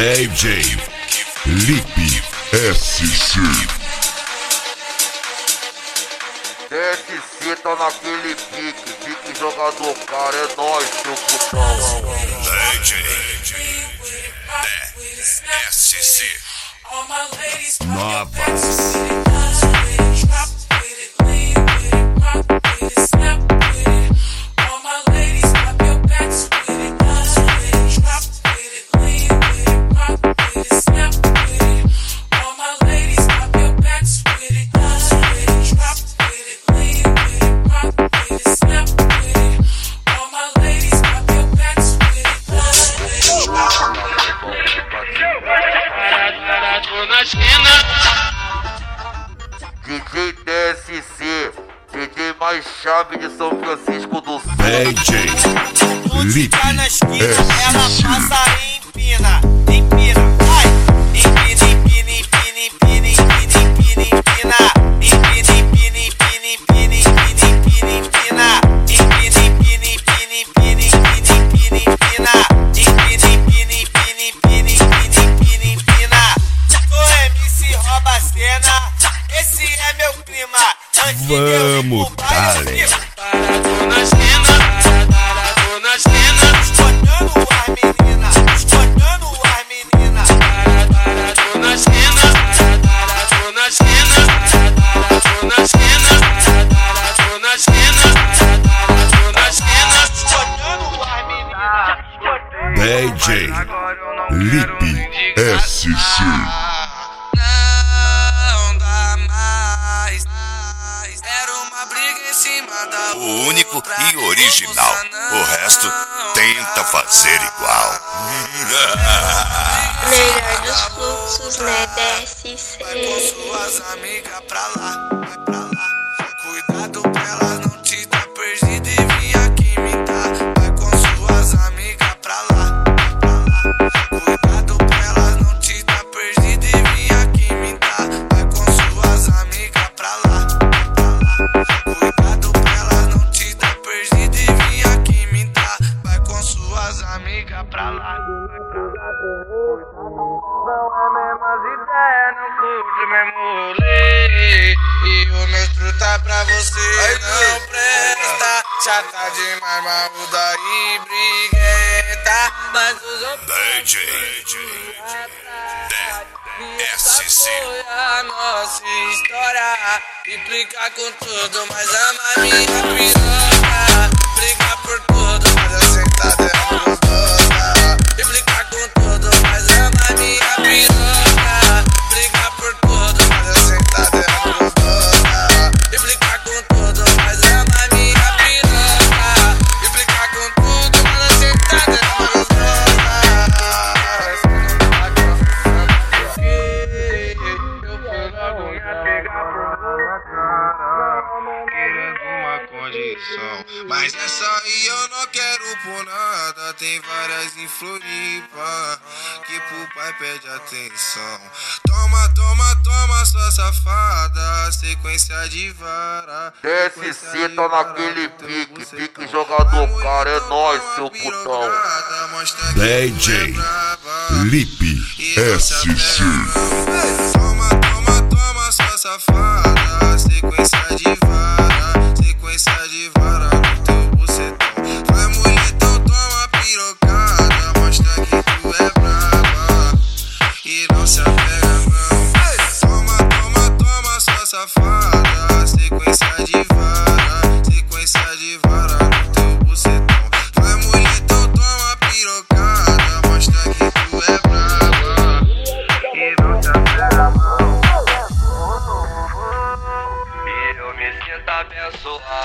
DJ Lipe SC. DSC tá naquele pique, pique jogador, cara, é nóis, seu putão. DJ. Novas. Chave de São Francisco do Sul. DJ Lipe Ficar na esquina, ela passa e empina, empina, vai. Empina, empina, empina, empina, empina, empina, empina. Empina, empina, empina, empina, empina, empina, empina. Empina, empina, empina, empina, empina, empina, empina. Empina, empina, empina, empina, empina, empina, empina. O MC rouba a cena, esse é meu clima. Antes de eu ir Vamos, pro baile. Parado na esquina, O único e original. O resto tenta fazer igual. Melhor dos fluxos, né? DSC. suas amigas pra lá, vai pra lá. Ideias, não curte mesmo rolê E o meu truta pra você não presta. Chata demais, marruda e briguenta. Mas os outros foi a nossa história. Implica com tudo, mas ama minha piroca. Briga por tudo, mas a sentada é gostosa condição Mas essa aí eu não quero por nada. Tem várias em Floripa Que pro pai pede atenção. Toma, toma, toma sua safada. Sequência de vara. DSC tá naquele pique, pique jogador, cara, é nóis, seu putão. DJ Lipe SC. So. Uh,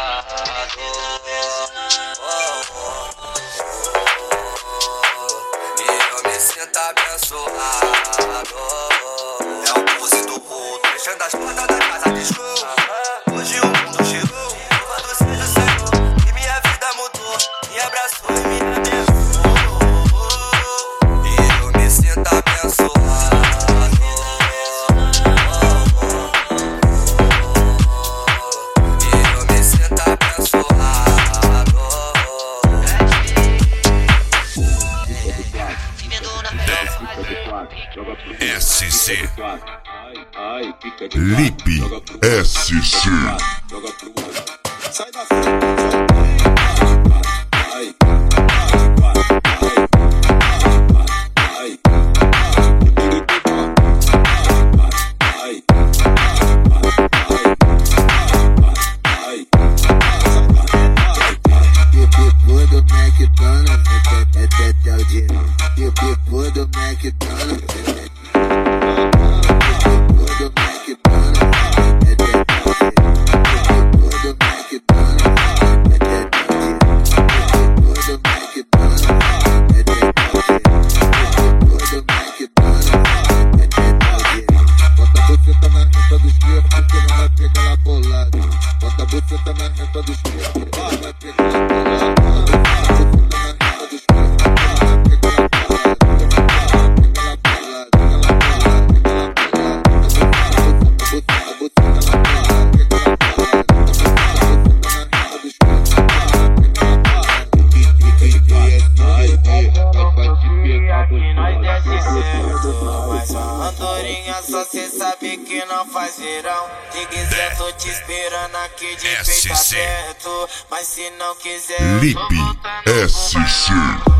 SC. Lip SC. Andorinha, só cê sabe que não faz verão. Se quiser, tô te esperando aqui de SC. peito aberto. Mas se não quiser, Lip SC.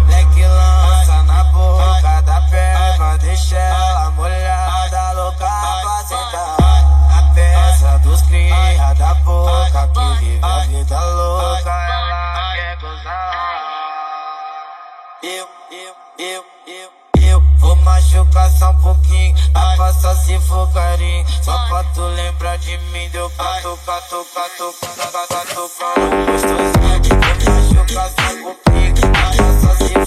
Leque lança na boca da perna, deixa ela molhar. faça se for carinho. Só pra tu lembrar de mim, deu pra tocar, tocar, tocar, tocar, tocar. Gostosinha de cacho, casa complica. Faça se for